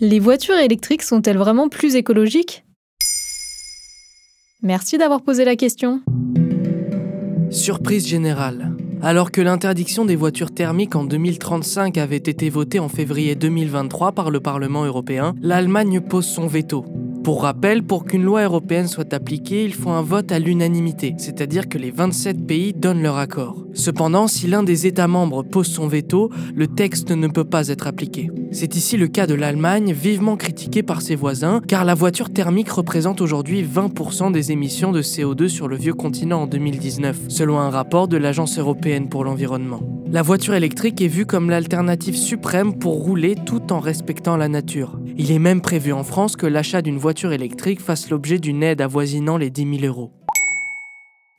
Les voitures électriques sont-elles vraiment plus écologiques? Merci d'avoir posé la question. Surprise générale. Alors que l'interdiction des voitures thermiques en 2035 avait été votée en février 2023 par le Parlement européen, l'Allemagne pose son veto. Pour rappel, pour qu'une loi européenne soit appliquée, il faut un vote à l'unanimité, c'est-à-dire que les 27 pays donnent leur accord. Cependant, si l'un des États membres pose son veto, le texte ne peut pas être appliqué. C'est ici le cas de l'Allemagne, vivement critiquée par ses voisins, car la voiture thermique représente aujourd'hui 20% des émissions de CO2 sur le vieux continent en 2019, selon un rapport de l'Agence européenne pour l'environnement. La voiture électrique est vue comme l'alternative suprême pour rouler tout en respectant la nature. Il est même prévu en France que l'achat d'une voiture électrique fasse l'objet d'une aide avoisinant les 10 000 euros.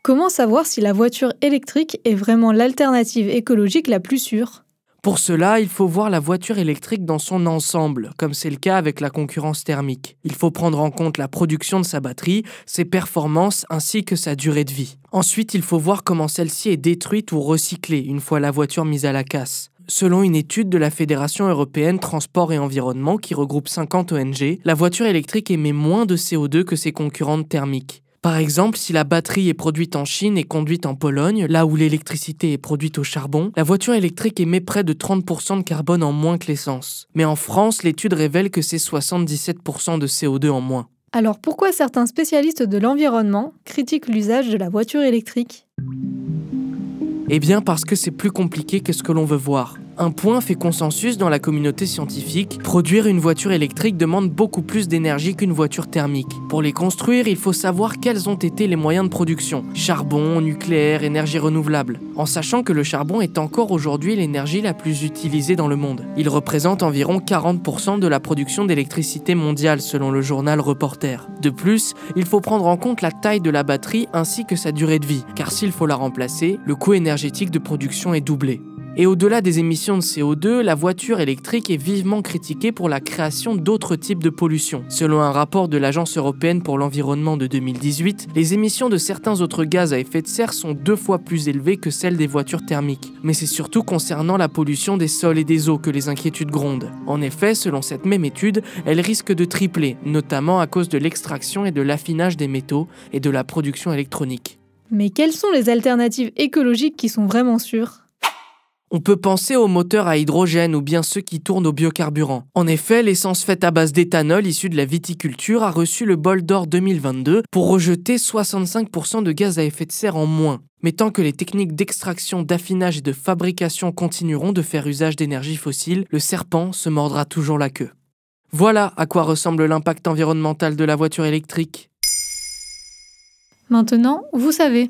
Comment savoir si la voiture électrique est vraiment l'alternative écologique la plus sûre? Pour cela, il faut voir la voiture électrique dans son ensemble, comme c'est le cas avec la concurrence thermique. Il faut prendre en compte la production de sa batterie, ses performances ainsi que sa durée de vie. Ensuite, il faut voir comment celle-ci est détruite ou recyclée une fois la voiture mise à la casse. Selon une étude de la Fédération européenne Transport et Environnement qui regroupe 50 ONG, la voiture électrique émet moins de CO2 que ses concurrentes thermiques. Par exemple, si la batterie est produite en Chine et conduite en Pologne, là où l'électricité est produite au charbon, la voiture électrique émet près de 30% de carbone en moins que l'essence. Mais en France, l'étude révèle que c'est 77% de CO2 en moins. Alors pourquoi certains spécialistes de l'environnement critiquent l'usage de la voiture électrique? Eh bien parce que c'est plus compliqué que ce que l'on veut voir. Un point fait consensus dans la communauté scientifique, produire une voiture électrique demande beaucoup plus d'énergie qu'une voiture thermique. Pour les construire, il faut savoir quels ont été les moyens de production. Charbon, nucléaire, énergie renouvelable. En sachant que le charbon est encore aujourd'hui l'énergie la plus utilisée dans le monde. Il représente environ 40% de la production d'électricité mondiale selon le journal Reporter. De plus, il faut prendre en compte la taille de la batterie ainsi que sa durée de vie, car s'il faut la remplacer, le coût énergétique de production est doublé. Et au-delà des émissions de CO2, la voiture électrique est vivement critiquée pour la création d'autres types de pollution. Selon un rapport de l'Agence européenne pour l'environnement de 2018, les émissions de certains autres gaz à effet de serre sont deux fois plus élevées que celles des voitures thermiques. Mais c'est surtout concernant la pollution des sols et des eaux que les inquiétudes grondent. En effet, selon cette même étude, elle risque de tripler, notamment à cause de l'extraction et de l'affinage des métaux et de la production électronique. Mais quelles sont les alternatives écologiques qui sont vraiment sûres? On peut penser aux moteurs à hydrogène ou bien ceux qui tournent au biocarburant. En effet, l'essence faite à base d'éthanol issue de la viticulture a reçu le bol d'or 2022 pour rejeter 65% de gaz à effet de serre en moins. Mais tant que les techniques d'extraction, d'affinage et de fabrication continueront de faire usage d'énergie fossile, le serpent se mordra toujours la queue. Voilà à quoi ressemble l'impact environnemental de la voiture électrique. Maintenant, vous savez.